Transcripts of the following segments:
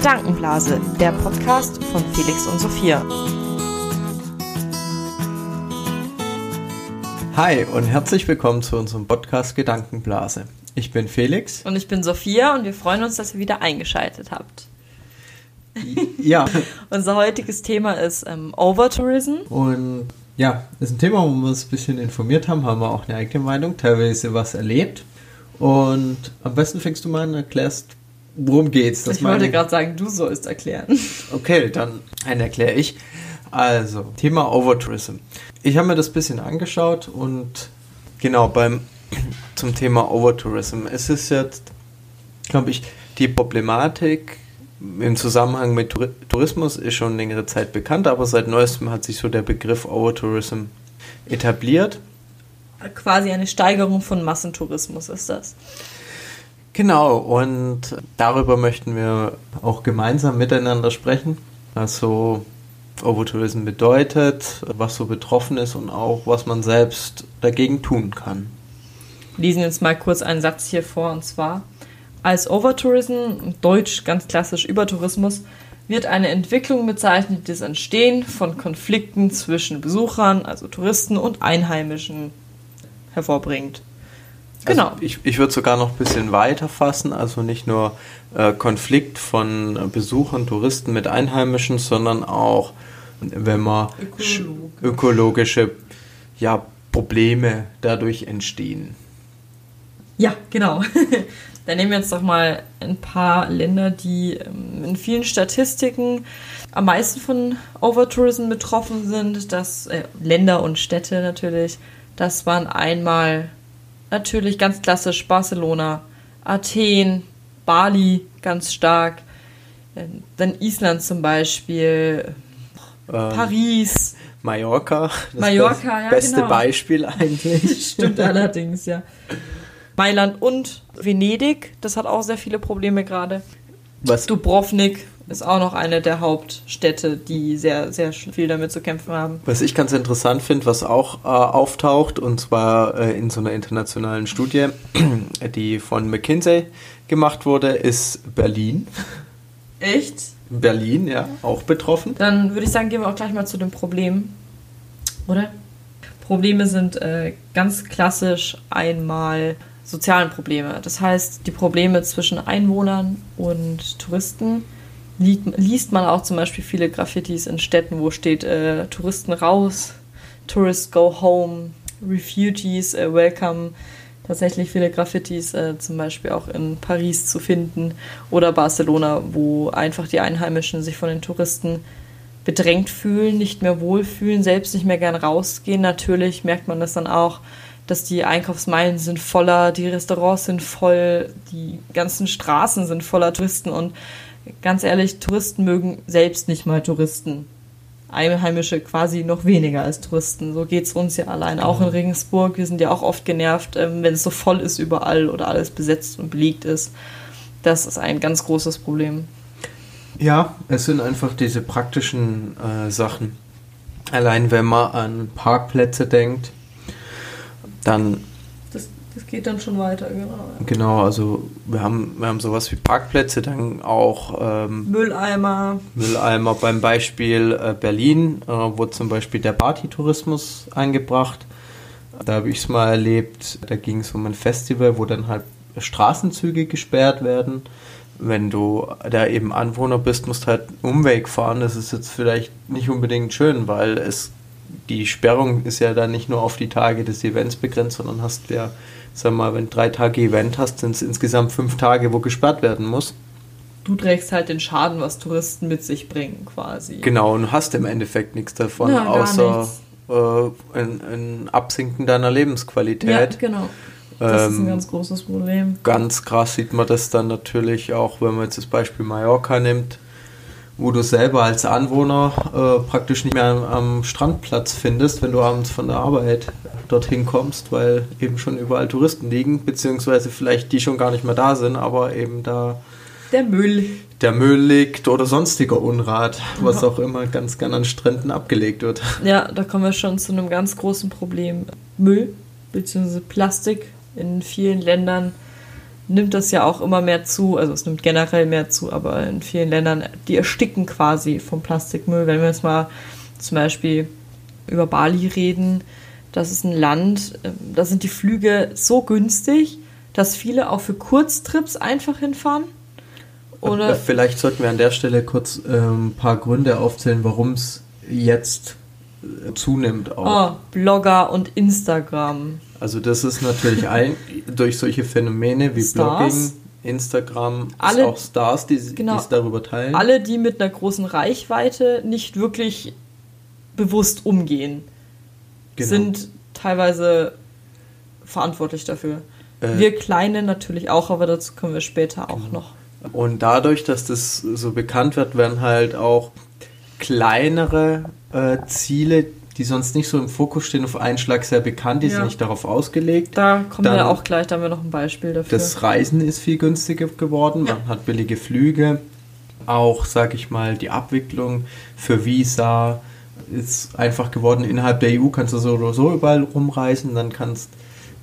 Gedankenblase, der Podcast von Felix und Sophia. Hi und herzlich willkommen zu unserem Podcast Gedankenblase. Ich bin Felix. Und ich bin Sophia und wir freuen uns, dass ihr wieder eingeschaltet habt. Ja. Unser heutiges Thema ist ähm, Overtourism. Und ja, ist ein Thema, wo wir uns ein bisschen informiert haben, haben wir auch eine eigene Meinung, teilweise was erlebt. Und am besten fängst du mal an und erklärst, worum geht's. Das ich wollte gerade sagen, du sollst erklären. Okay, dann erkläre ich. Also, Thema Overtourism. Ich habe mir das ein bisschen angeschaut und genau beim zum Thema Overtourism. Es ist jetzt, glaube ich, die Problematik im Zusammenhang mit Tourismus ist schon längere Zeit bekannt, aber seit neuestem hat sich so der Begriff Overtourism etabliert. Quasi eine Steigerung von Massentourismus ist das. Genau, und darüber möchten wir auch gemeinsam miteinander sprechen. Also Overtourism bedeutet, was so betroffen ist und auch was man selbst dagegen tun kann. Lesen jetzt mal kurz einen Satz hier vor und zwar als Overtourism, deutsch ganz klassisch Übertourismus, wird eine Entwicklung bezeichnet, die das Entstehen von Konflikten zwischen Besuchern, also Touristen und Einheimischen hervorbringt. Also genau. Also ich, ich würde sogar noch ein bisschen weiter fassen, also nicht nur äh, Konflikt von Besuchern, Touristen mit Einheimischen, sondern auch, wenn man Ökologe. ökologische ja, Probleme dadurch entstehen. Ja, genau. Dann nehmen wir jetzt doch mal ein paar Länder, die ähm, in vielen Statistiken am meisten von Overtourism betroffen sind. Das äh, Länder und Städte natürlich. Das waren einmal natürlich ganz klassisch Barcelona, Athen, Bali ganz stark, äh, dann Island zum Beispiel, ähm, Paris. Mallorca. Das Mallorca, ja. Beste genau. Beispiel eigentlich. Stimmt allerdings, ja. Mailand und Venedig, das hat auch sehr viele Probleme gerade. Was? Dubrovnik ist auch noch eine der Hauptstädte, die sehr, sehr viel damit zu kämpfen haben. Was ich ganz interessant finde, was auch äh, auftaucht, und zwar äh, in so einer internationalen Studie, die von McKinsey gemacht wurde, ist Berlin. Echt? Berlin, ja, auch betroffen. Dann würde ich sagen, gehen wir auch gleich mal zu den Problemen. Oder? Probleme sind äh, ganz klassisch einmal sozialen Probleme. Das heißt, die Probleme zwischen Einwohnern und Touristen liest man auch zum Beispiel viele Graffitis in Städten, wo steht äh, Touristen raus, Tourists go home, Refugees äh, welcome. Tatsächlich viele Graffitis äh, zum Beispiel auch in Paris zu finden oder Barcelona, wo einfach die Einheimischen sich von den Touristen bedrängt fühlen, nicht mehr wohlfühlen, selbst nicht mehr gern rausgehen. Natürlich merkt man das dann auch dass die Einkaufsmeilen sind voller, die Restaurants sind voll, die ganzen Straßen sind voller Touristen und ganz ehrlich, Touristen mögen selbst nicht mal Touristen. Einheimische quasi noch weniger als Touristen. So geht es uns ja allein. Auch in genau. Regensburg, wir sind ja auch oft genervt, ähm, wenn es so voll ist überall oder alles besetzt und belegt ist. Das ist ein ganz großes Problem. Ja, es sind einfach diese praktischen äh, Sachen. Allein wenn man an Parkplätze denkt, dann. Das, geht dann schon weiter, genau. Genau, also wir haben, wir haben sowas wie Parkplätze, dann auch ähm, Mülleimer. Mülleimer beim Beispiel äh, Berlin, äh, wurde zum Beispiel der Partytourismus eingebracht. Da habe ich es mal erlebt, da ging es um ein Festival, wo dann halt Straßenzüge gesperrt werden. Wenn du da eben Anwohner bist, musst halt einen Umweg fahren. Das ist jetzt vielleicht nicht unbedingt schön, weil es die Sperrung ist ja dann nicht nur auf die Tage des Events begrenzt, sondern hast ja, sag mal, wenn du drei Tage Event hast, sind es insgesamt fünf Tage, wo gesperrt werden muss. Du trägst halt den Schaden, was Touristen mit sich bringen, quasi. Genau, und hast im Endeffekt nichts davon, ja, außer äh, ein, ein, Absinken deiner Lebensqualität. Ja, genau. Das ähm, ist ein ähm, ganz großes Problem. Ganz krass sieht man das dann natürlich auch, wenn man jetzt das Beispiel Mallorca nimmt wo du selber als Anwohner äh, praktisch nicht mehr am, am, Strandplatz findest, wenn du abends von der Arbeit dorthin kommst, weil eben schon überall Touristen liegen, beziehungsweise vielleicht die schon gar nicht mehr da sind, aber eben da der Müll. Der Müll liegt oder sonstiger Unrat, was auch immer ganz gern an Stränden abgelegt wird. Ja, da kommen wir schon zu einem ganz großen Problem. Müll, beziehungsweise Plastik in vielen Ländern nimmt das ja auch immer mehr zu. Also es nimmt generell mehr zu, aber in vielen Ländern, die ersticken quasi vom Plastikmüll. Wenn wir jetzt mal zum Beispiel über Bali reden, das ist ein Land, ähm, da sind die Flüge so günstig, dass viele auch für Kurztrips einfach hinfahren. Oder Vielleicht sollten wir an der Stelle kurz ähm, ein paar Gründe aufzählen, warum es jetzt äh, zunimmt. Auch. Oh, Blogger und Instagram. Also das ist natürlich ein, durch solche Phänomene wie Stars. Blogging, Instagram, alle, auch Stars, die genau, es darüber teilen. Alle, die mit einer großen Reichweite nicht wirklich bewusst umgehen, genau. sind teilweise verantwortlich dafür. Äh, wir Kleine natürlich auch, aber dazu kommen wir später auch genau. noch. Und dadurch, dass das so bekannt wird, werden halt auch kleinere äh, Ziele, die sonst nicht so im Fokus stehen, auf einen Schlag sehr bekannt, die ja. sind nicht darauf ausgelegt. Da kommen Dann, wir auch gleich, da haben wir noch ein Beispiel dafür. Das Reisen ist viel günstiger geworden, man hat billige Flüge, auch, sag ich mal, die Abwicklung für Visa ist einfach geworden. Innerhalb der EU kannst du so oder so überall rumreisen, dann kannst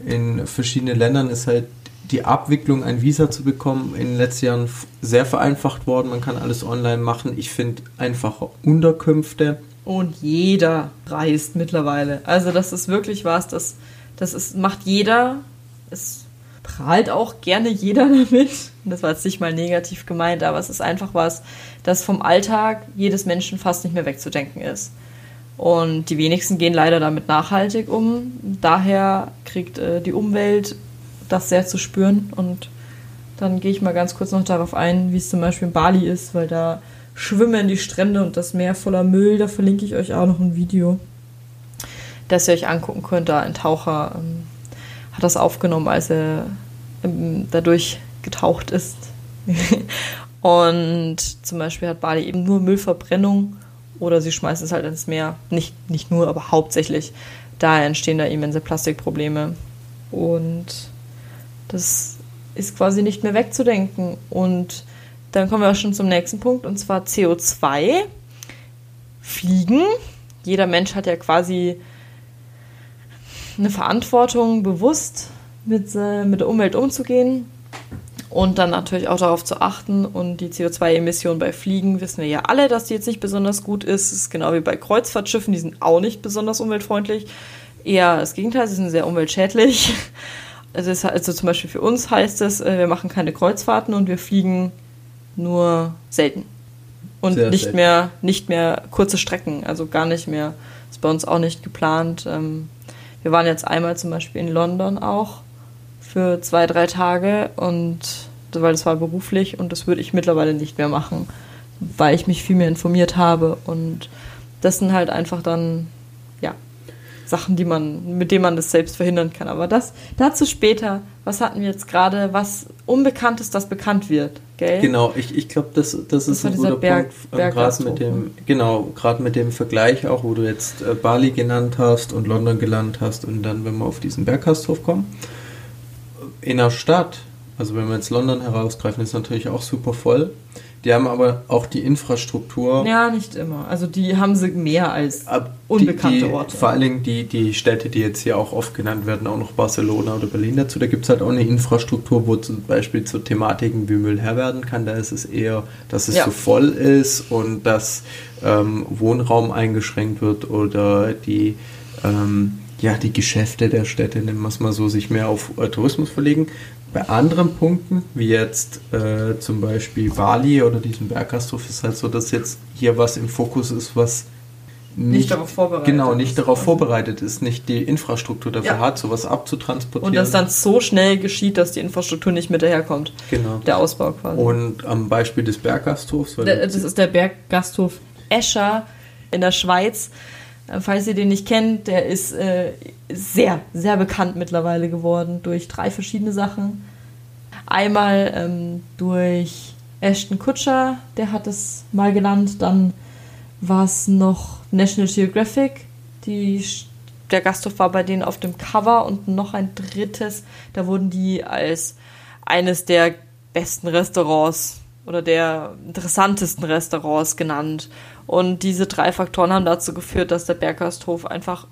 in verschiedenen Ländern ist halt die Abwicklung, ein Visa zu bekommen, in den letzten Jahren sehr vereinfacht worden. Man kann alles online machen. Ich finde einfache Unterkünfte. Und jeder reist mittlerweile. Also das ist wirklich was, das, das ist, macht jeder. Es prahlt auch gerne jeder damit. Das war jetzt nicht mal negativ gemeint, aber es ist einfach was, das vom Alltag jedes Menschen fast nicht mehr wegzudenken ist. Und die wenigsten gehen leider damit nachhaltig um. Daher kriegt äh, die Umwelt das sehr zu spüren. Und dann gehe ich mal ganz kurz noch darauf ein, wie es zum Beispiel in Bali ist, weil da schwimmen die Strände und das Meer voller Müll. Da verlinke ich euch auch noch ein Video, das ihr euch angucken könnt. Da ein Taucher ähm, hat das aufgenommen, als er ähm, dadurch getaucht ist. und zum Beispiel hat Bali eben nur Müllverbrennung oder sie schmeißen es halt ins Meer. Nicht, nicht nur, aber hauptsächlich. Daher entstehen da immense Plastikprobleme. Und das ist quasi nicht mehr wegzudenken. Und dann kommen wir auch schon zum nächsten Punkt, und zwar CO2. Fliegen. Jeder Mensch hat ja quasi eine Verantwortung, bewusst mit, äh, mit der Umwelt umzugehen und dann natürlich auch darauf zu achten. Und die CO2-Emission bei Fliegen wissen wir ja alle, dass die jetzt nicht besonders gut ist. Das ist genau wie bei Kreuzfahrtschiffen, die sind auch nicht besonders umweltfreundlich. Eher das Gegenteil, sie sind sehr umweltschädlich. Also, es, also zum Beispiel für uns heißt es, äh, wir machen keine Kreuzfahrten und wir fliegen nur selten. Und Sehr nicht selten. mehr, nicht mehr kurze Strecken, also gar nicht mehr. Ist bei uns auch nicht geplant. Ähm, wir waren jetzt einmal zum Beispiel in London auch für zwei, drei Tage und weil das war beruflich und das würde ich mittlerweile nicht mehr machen, weil ich mich viel mehr informiert habe und das sind halt einfach dann Sachen, die man, mit denen man das selbst verhindern kann. Aber das dazu später. Was hatten wir jetzt gerade? Was Unbekanntes, das bekannt wird, gell? Genau, ich, ich glaube, das, das, das ist ein guter Berg, Punkt. Äh, gerade mit dem, genau, gerade mit dem Vergleich auch, wo du jetzt äh, Bali genannt hast und London genannt hast und dann, wenn wir auf diesen Berggasthof kommen. In der Stadt, also wenn wir jetzt London herausgreifen, ist natürlich auch super voll. Die haben aber auch die Infrastruktur. Ja, nicht immer. Also die haben sie mehr als unbekannte die, die, Orte. Vor allen Dingen die, die Städte, die jetzt hier auch oft genannt werden, auch noch Barcelona oder Berlin dazu. Da gibt es halt auch eine Infrastruktur, wo zum Beispiel zu Thematiken wie Müll her werden kann. Da ist es eher, dass es ja. so voll ist und dass ähm, Wohnraum eingeschränkt wird oder die ähm, ja, die Geschäfte der Städte, nennen wir es mal so, sich mehr auf Tourismus verlegen. Bei anderen Punkten, wie jetzt äh, zum Beispiel Bali oder diesem Berggasthof, ist halt so, dass jetzt hier was im Fokus ist, was nicht, nicht darauf vorbereitet genau nicht ist. darauf vorbereitet ist, nicht die Infrastruktur dafür ja. hat, sowas abzutransportieren. Und das dann so schnell geschieht, dass die Infrastruktur nicht mit daherkommt. Genau. Der Ausbau quasi. Und am Beispiel des Berggasthofs. Der, das ist der Berggasthof Escher in der Schweiz. Falls ihr den nicht kennt, der ist äh, sehr, sehr bekannt mittlerweile geworden durch drei verschiedene Sachen. Einmal ähm, durch Ashton Kutscher, der hat es mal genannt. Dann war es noch National Geographic. Die, der Gasthof war bei denen auf dem Cover und noch ein drittes. Da wurden die als eines der besten Restaurants oder der interessantesten Restaurants genannt. Und diese drei Faktoren haben dazu geführt, dass der Berggasthof einfach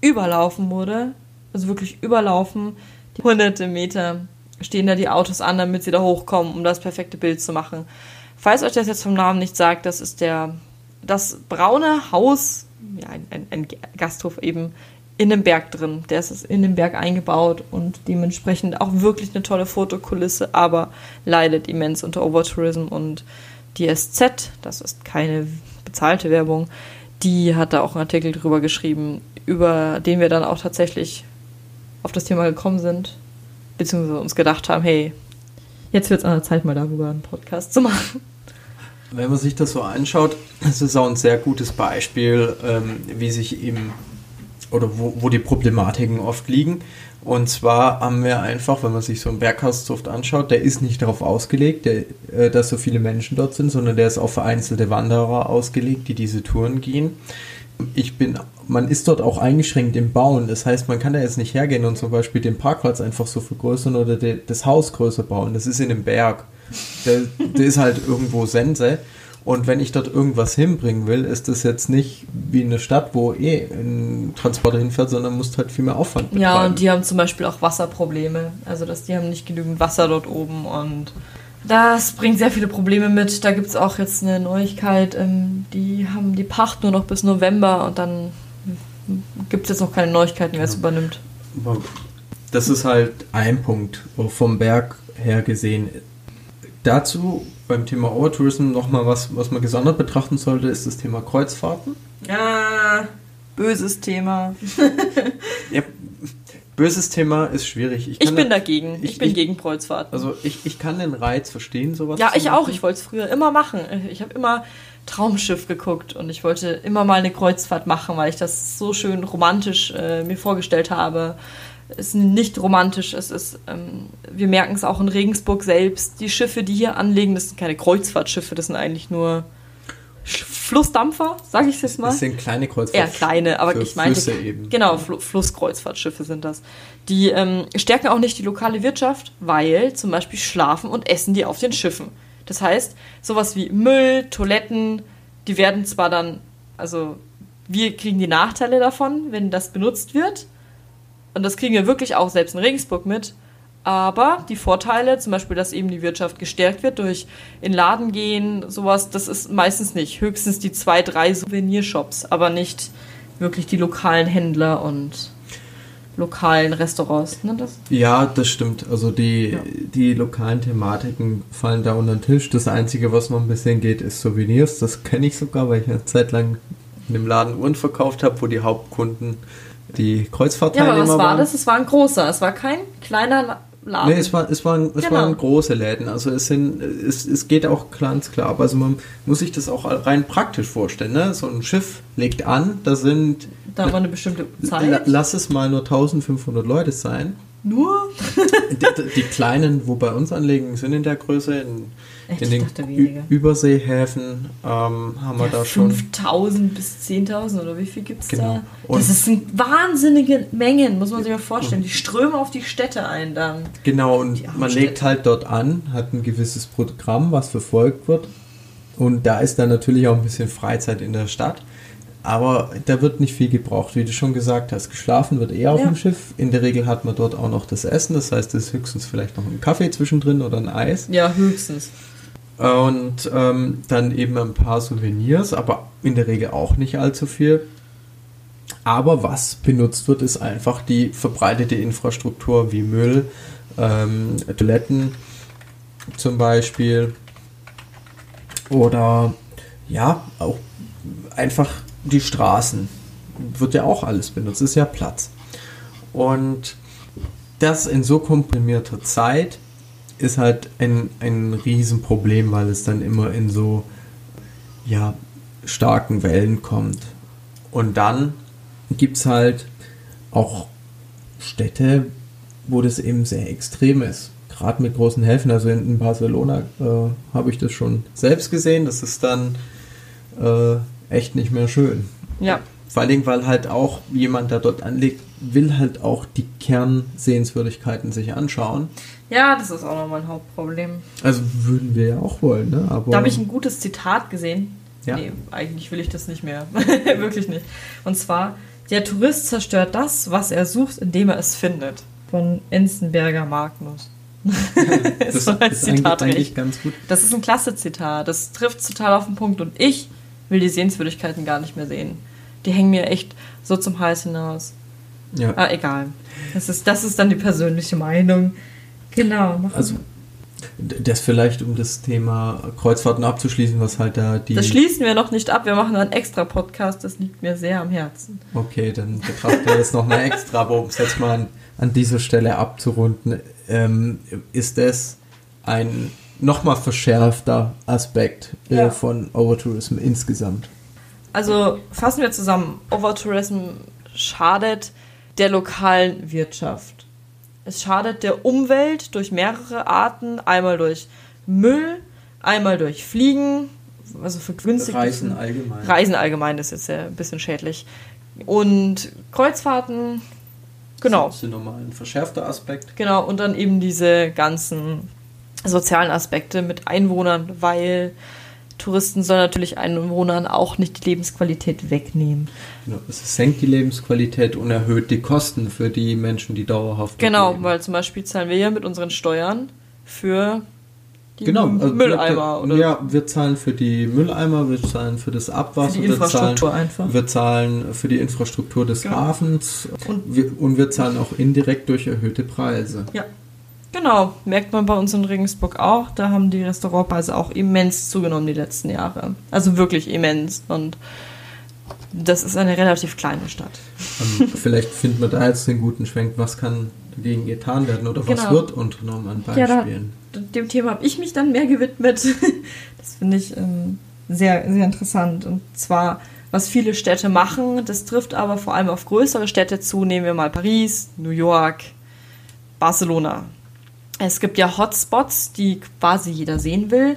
überlaufen wurde. Also wirklich überlaufen. Die hunderte Meter stehen da die Autos an, damit sie da hochkommen, um das perfekte Bild zu machen. Falls euch das jetzt vom Namen nicht sagt, das ist der das braune Haus, ja, ein, ein, ein Gasthof eben in dem Berg drin. Der ist in den Berg eingebaut und dementsprechend auch wirklich eine tolle Fotokulisse, aber leidet immens unter Overtourism und die SZ, das ist keine bezahlte Werbung, die hat da auch einen Artikel drüber geschrieben, über den wir dann auch tatsächlich auf das Thema gekommen sind, beziehungsweise uns gedacht haben, hey, jetzt wird es an der Zeit, mal darüber einen Podcast zu machen. Wenn man sich das so anschaut, ist es auch ein sehr gutes Beispiel, ähm, wie sich eben oder wo, wo die Problematiken oft liegen. Und zwar haben wir einfach, wenn man sich so einen Berghauszucht anschaut, der ist nicht darauf ausgelegt, der, äh, dass so viele Menschen dort sind, sondern der ist auf vereinzelte Wanderer ausgelegt, die diese Touren gehen. Ich bin, man ist dort auch eingeschränkt im Bauen. Das heißt, man kann da jetzt nicht hergehen und zum Beispiel den Parkplatz einfach so vergrößern oder de, das Haus größer bauen. Das ist in einem Berg. Der, der ist halt irgendwo Sense. Und wenn ich dort irgendwas hinbringen will, ist das jetzt nicht wie eine Stadt, wo eh ein Transporter hinfährt, sondern muss halt viel mehr Aufwand betreiben. Ja, und die haben zum Beispiel auch Wasserprobleme. Also dass die haben nicht genügend Wasser dort oben und das bringt sehr viele Probleme mit. Da gibt es auch jetzt eine Neuigkeit. Ähm, die haben die Pacht nur noch bis November und dann gibt es jetzt noch keine Neuigkeiten, wer es übernimmt. Das ist halt ein Punkt vom Berg her gesehen. Dazu beim Thema Overtourism nochmal was, was man gesondert betrachten sollte, ist das Thema Kreuzfahrten. Ja, böses Thema. ja, böses Thema ist schwierig. Ich, ich bin da, dagegen. Ich, ich bin ich, gegen Kreuzfahrten. Also ich, ich kann den Reiz verstehen, sowas. Ja, ich machen. auch. Ich wollte es früher immer machen. Ich habe immer Traumschiff geguckt und ich wollte immer mal eine Kreuzfahrt machen, weil ich das so schön romantisch äh, mir vorgestellt habe ist nicht romantisch. Es ist, ähm, wir merken es auch in Regensburg selbst. Die Schiffe, die hier anlegen, das sind keine Kreuzfahrtschiffe, das sind eigentlich nur Flussdampfer, sage ich jetzt mal. Das sind kleine Kreuzfahrtschiffe. Eher kleine, aber ich meine. Genau, Fl Flusskreuzfahrtschiffe sind das. Die ähm, stärken auch nicht die lokale Wirtschaft, weil zum Beispiel schlafen und essen die auf den Schiffen. Das heißt, sowas wie Müll, Toiletten, die werden zwar dann, also wir kriegen die Nachteile davon, wenn das benutzt wird, und das kriegen wir wirklich auch selbst in Regensburg mit. Aber die Vorteile, zum Beispiel, dass eben die Wirtschaft gestärkt wird durch in Laden gehen, sowas, das ist meistens nicht. Höchstens die zwei, drei Souvenirshops, aber nicht wirklich die lokalen Händler und lokalen Restaurants. Ne, das? Ja, das stimmt. Also die, ja. die lokalen Thematiken fallen da unter den Tisch. Das Einzige, was noch ein bisschen geht, ist Souvenirs. Das kenne ich sogar, weil ich eine Zeit lang in einem Laden Uhren verkauft habe, wo die Hauptkunden die Kreuzfahrtteilnehmer Ja, aber was war waren. das? Es war ein großer, es war kein kleiner Laden. Nee, es, war, es, waren, es genau. waren große Läden. Also es, sind, es, es geht auch ganz klar ab. Also man muss sich das auch rein praktisch vorstellen. Ne? So ein Schiff legt an, da sind... Da war eine bestimmte Zeit. Lass es mal nur 1500 Leute sein. Nur? die, die, kleinen, wo bei uns anlegen, sind in der Größe. In, Echt? in den Überseehäfen ähm, haben ja, wir da schon. 5000 bis 10.000 oder wie viel gibt es genau. da? das sind wahnsinnige Mengen, muss man sich mal vorstellen. Die strömen auf die Städte ein dann. Genau, und man legt halt dort an, hat ein gewisses Programm, was verfolgt wird. Und da ist dann natürlich auch ein bisschen Freizeit in der Stadt. Aber da wird nicht viel gebraucht, wie du schon gesagt hast. Geschlafen wird eher auf ja. dem Schiff. In der Regel hat man dort auch noch das Essen. Das heißt, es ist höchstens vielleicht noch ein Kaffee zwischendrin oder ein Eis. Ja, höchstens. Und ähm, dann eben ein paar Souvenirs, aber in der Regel auch nicht allzu viel. Aber was benutzt wird, ist einfach die verbreitete Infrastruktur wie Müll, ähm, Toiletten zum Beispiel. Oder ja, auch einfach die Straßen. Wird ja auch alles benutzt, ist ja Platz. Und das in so komprimierter Zeit ist halt ein, ein Riesenproblem, weil es dann immer in so ja, starken Wellen kommt. Und dann gibt es halt auch Städte, wo das eben sehr extrem ist. Gerade mit großen Häfen, also in Barcelona äh, habe ich das schon selbst gesehen. Das ist dann äh, echt nicht mehr schön. Ja. Vor allen Dingen, weil halt auch jemand, der dort anlegt, will halt auch die Kernsehenswürdigkeiten sich anschauen. Ja, das ist auch nochmal ein Hauptproblem. Also würden wir ja auch wollen, ne? Aber da habe ich ein gutes Zitat gesehen. Ja. Nee, eigentlich will ich das nicht mehr. Wirklich nicht. Und zwar, der Tourist zerstört das, was er sucht, indem er es findet. Von Enzenberger Magnus. das so ist Zitat eigentlich, eigentlich ganz gut. Das ist ein klasse Zitat. Das trifft total auf den Punkt. Und ich will die Sehenswürdigkeiten gar nicht mehr sehen. Die hängen mir echt so zum Hals hinaus. Ja. Ah, egal. Das ist, das ist dann die persönliche Meinung. Genau. Also, das vielleicht, um das Thema Kreuzfahrten abzuschließen, was halt da die. Das schließen wir noch nicht ab. Wir machen einen extra Podcast. Das liegt mir sehr am Herzen. Okay, dann betrachten wir das nochmal extra. Aber um es jetzt mal an, an dieser Stelle abzurunden, ähm, ist es ein nochmal verschärfter Aspekt äh, ja. von Overtourism insgesamt. Also fassen wir zusammen. Overtourism schadet der lokalen Wirtschaft. Es schadet der Umwelt durch mehrere Arten. Einmal durch Müll, einmal durch Fliegen, also für günstige Reisen allgemein. Reisen allgemein ist jetzt ja ein bisschen schädlich. Und Kreuzfahrten, genau. Das ist nochmal ein verschärfter Aspekt. Genau, und dann eben diese ganzen sozialen Aspekte mit Einwohnern, weil Touristen sollen natürlich Einwohnern auch nicht die Lebensqualität wegnehmen. Genau, es senkt die Lebensqualität und erhöht die Kosten für die Menschen, die dauerhaft Genau, leben. weil zum Beispiel zahlen wir ja mit unseren Steuern für die genau, also Mülleimer. Wir, ja, wir zahlen für die Mülleimer, wir zahlen für das Abwasser, für die Infrastruktur wir zahlen, einfach. Wir zahlen für die Infrastruktur des genau. Hafens und wir, und wir zahlen auch indirekt durch erhöhte Preise. Ja. Genau, merkt man bei uns in Regensburg auch. Da haben die Restaurantpreise auch immens zugenommen die letzten Jahre. Also wirklich immens. Und das ist eine relativ kleine Stadt. Um, ähm, vielleicht finden wir da jetzt einen guten Schwenk. Was kann dagegen getan werden oder was genau. wird unternommen an Beispielen? Ja, da, dem Thema habe ich mich dann mehr gewidmet. das finde ich ähm, sehr, sehr interessant. Und zwar, was viele Städte machen, das trifft aber vor allem auf größere Städte zu. Nehmen wir mal Paris, New York, Barcelona. Es gibt ja Hotspots, die quasi jeder sehen will.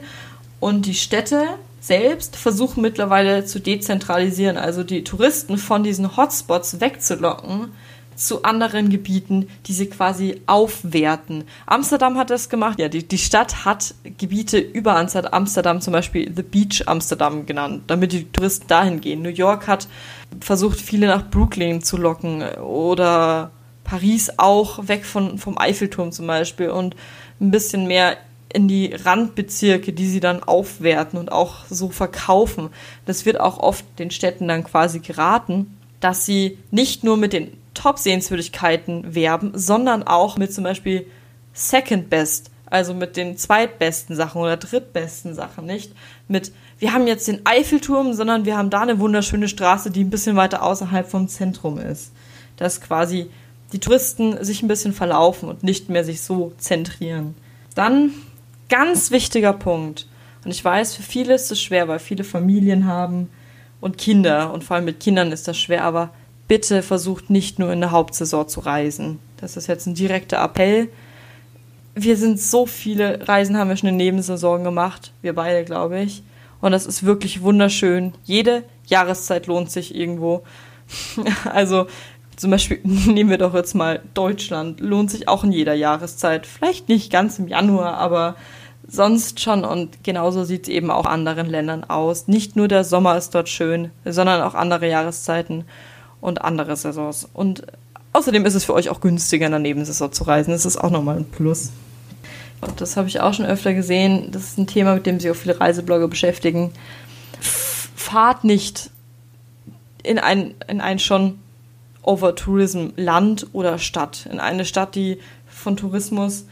Und die Städte selbst versuchen mittlerweile zu dezentralisieren, also die Touristen von diesen Hotspots wegzulocken zu anderen Gebieten, die sie quasi aufwerten. Amsterdam hat das gemacht. Ja, die, die Stadt hat Gebiete über Amsterdam, zum Beispiel The Beach Amsterdam genannt, damit die Touristen dahin gehen. New York hat versucht, viele nach Brooklyn zu locken oder Paris auch weg von, vom Eiffelturm zum Beispiel und ein bisschen mehr in die Randbezirke, die sie dann aufwerten und auch so verkaufen. Das wird auch oft den Städten dann quasi geraten, dass sie nicht nur mit den Top-Sehenswürdigkeiten werben, sondern auch mit zum Beispiel Second Best, also mit den zweitbesten Sachen oder drittbesten Sachen, nicht? Mit, wir haben jetzt den Eiffelturm, sondern wir haben da eine wunderschöne Straße, die ein bisschen weiter außerhalb vom Zentrum ist. Das quasi die Touristen sich ein bisschen verlaufen und nicht mehr sich so zentrieren. Dann ganz wichtiger Punkt. Und ich weiß, für viele ist es schwer, weil viele Familien haben und Kinder. Und vor allem mit Kindern ist das schwer. Aber bitte versucht nicht nur in der Hauptsaison zu reisen. Das ist jetzt ein direkter Appell. Wir sind so viele Reisen haben wir schon in Nebensaison gemacht. Wir beide, glaube ich. Und das ist wirklich wunderschön. Jede Jahreszeit lohnt sich irgendwo. also zum Beispiel nehmen wir doch jetzt mal Deutschland, lohnt sich auch in jeder Jahreszeit. Vielleicht nicht ganz im Januar, aber sonst schon. Und genauso sieht es eben auch anderen Ländern aus. Nicht nur der Sommer ist dort schön, sondern auch andere Jahreszeiten und andere Saisons. Und außerdem ist es für euch auch günstiger, in der Nebensaison zu reisen. Das ist auch nochmal ein Plus. Und das habe ich auch schon öfter gesehen. Das ist ein Thema, mit dem sich auch viele Reiseblogger beschäftigen. Fahrt nicht in ein, in ein schon Overtourism Land oder Stadt. In eine Stadt, die von Tourismus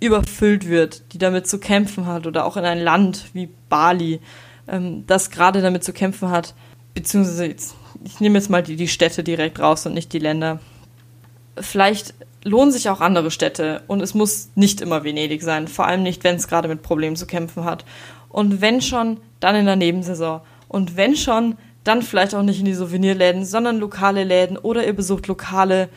überfüllt wird, die damit zu kämpfen hat oder auch in ein Land wie Bali, ähm, das gerade damit zu kämpfen hat, beziehungsweise jetzt, ich nehme jetzt mal die, die Städte direkt raus und nicht die Länder. Vielleicht lohnen sich auch andere Städte und es muss nicht immer Venedig sein, vor allem nicht, wenn es gerade mit Problemen zu kämpfen hat. Und wenn schon, dann in der Nebensaison. Und wenn schon, dann vielleicht auch nicht in die Souvenirläden, sondern lokale Läden oder ihr besucht lokale,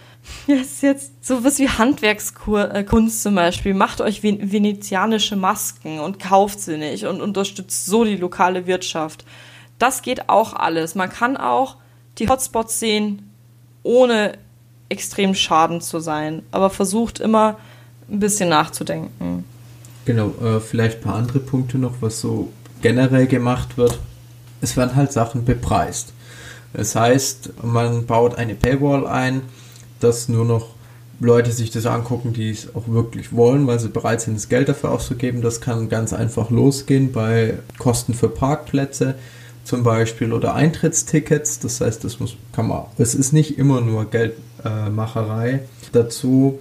ist jetzt sowas wie Handwerkskunst zum Beispiel. Macht euch venezianische Masken und kauft sie nicht und unterstützt so die lokale Wirtschaft. Das geht auch alles. Man kann auch die Hotspots sehen, ohne extrem schaden zu sein, aber versucht immer ein bisschen nachzudenken. Genau, äh, vielleicht ein paar andere Punkte noch, was so generell gemacht wird es werden halt Sachen bepreist. Das heißt, man baut eine Paywall ein, dass nur noch Leute sich das angucken, die es auch wirklich wollen, weil sie bereit sind, das Geld dafür auszugeben. Das kann ganz einfach losgehen bei Kosten für Parkplätze zum Beispiel oder Eintrittstickets. Das heißt, das muss, kann man, es ist nicht immer nur Geldmacherei. Dazu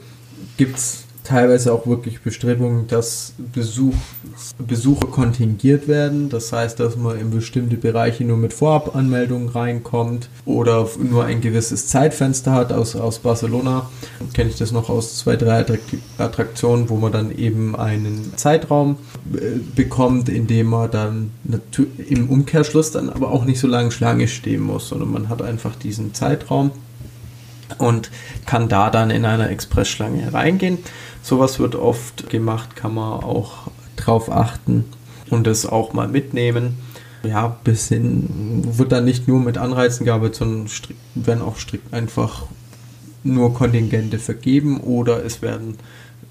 gibt es teilweise auch wirklich Bestrebungen, dass Besuch, Besucher kontingiert werden. Das heißt, dass man in bestimmte Bereiche nur mit Vorabanmeldungen reinkommt oder nur ein gewisses Zeitfenster hat. Aus, aus Barcelona kenne ich das noch aus zwei, drei Attraktionen, wo man dann eben einen Zeitraum äh, bekommt, in dem man dann im Umkehrschluss dann aber auch nicht so lange Schlange stehen muss, sondern man hat einfach diesen Zeitraum und kann da dann in einer Expressschlange reingehen. Sowas wird oft gemacht, kann man auch drauf achten und es auch mal mitnehmen. Ja, bis hin wird dann nicht nur mit Anreizen gearbeitet, sondern werden auch strikt einfach nur Kontingente vergeben oder es werden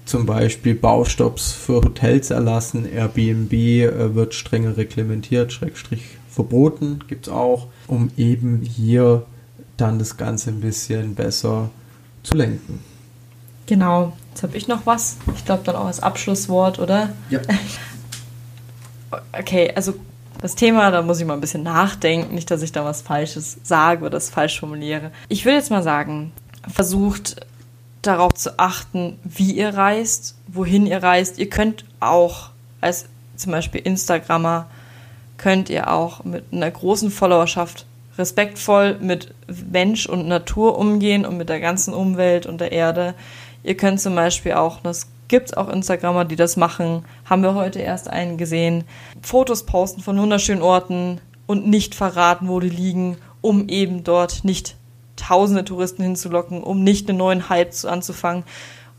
zum Beispiel Baustopps für Hotels erlassen. Airbnb äh, wird strenger reglementiert, Schrägstrich verboten, gibt es auch, um eben hier dann das Ganze ein bisschen besser zu lenken. Genau, jetzt habe ich noch was. Ich glaube dann auch als Abschlusswort, oder? Ja. Okay, also das Thema, da muss ich mal ein bisschen nachdenken, nicht, dass ich da was Falsches sage oder das falsch formuliere. Ich will jetzt mal sagen, versucht darauf zu achten, wie ihr reist, wohin ihr reist. Ihr könnt auch als zum Beispiel Instagrammer, könnt ihr auch mit einer großen Followerschaft respektvoll mit Mensch und Natur umgehen und mit der ganzen Umwelt und der Erde. Ihr könnt zum Beispiel auch, das gibt es auch Instagrammer, die das machen, haben wir heute erst einen gesehen, Fotos posten von wunderschönen Orten und nicht verraten, wo die liegen, um eben dort nicht tausende Touristen hinzulocken, um nicht einen neuen Hype anzufangen.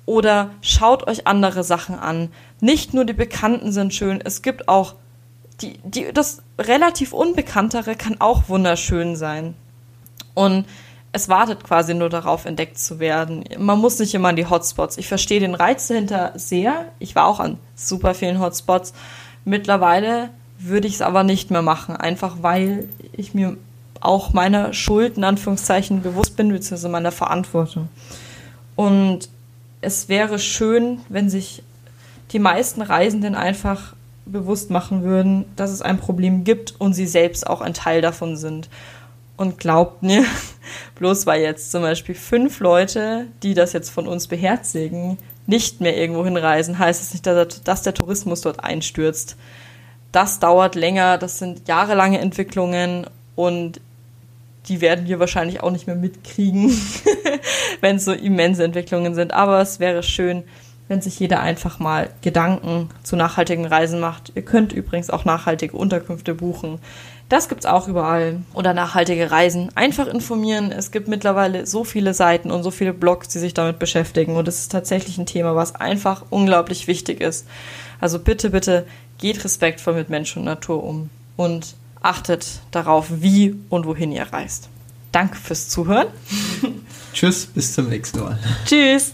Oder schaut euch andere Sachen an. Nicht nur die Bekannten sind schön, es gibt auch die, die, das relativ Unbekanntere kann auch wunderschön sein. Und es wartet quasi nur darauf, entdeckt zu werden. Man muss nicht immer an die Hotspots. Ich verstehe den Reiz dahinter sehr. Ich war auch an super vielen Hotspots. Mittlerweile würde ich es aber nicht mehr machen, einfach weil ich mir auch meiner Schuld in Anführungszeichen bewusst bin, beziehungsweise meiner Verantwortung. Und es wäre schön, wenn sich die meisten Reisenden einfach bewusst machen würden, dass es ein Problem gibt und sie selbst auch ein Teil davon sind. Und glaubt mir, bloß weil jetzt zum Beispiel fünf Leute, die das jetzt von uns beherzigen, nicht mehr irgendwo hinreisen, heißt es nicht, dass der Tourismus dort einstürzt. Das dauert länger, das sind jahrelange Entwicklungen und die werden wir wahrscheinlich auch nicht mehr mitkriegen, wenn es so immense Entwicklungen sind. Aber es wäre schön, wenn sich jeder einfach mal Gedanken zu nachhaltigen Reisen macht. Ihr könnt übrigens auch nachhaltige Unterkünfte buchen. Das gibt's auch überall. Oder nachhaltige Reisen. Einfach informieren. Es gibt mittlerweile so viele Seiten und so viele Blogs, die sich damit beschäftigen. Und es ist tatsächlich ein Thema, was einfach unglaublich wichtig ist. Also bitte, bitte geht respektvoll mit Mensch und Natur um. Und achtet darauf, wie und wohin ihr reist. Danke fürs Zuhören. Tschüss, bis zum nächsten Mal. Tschüss.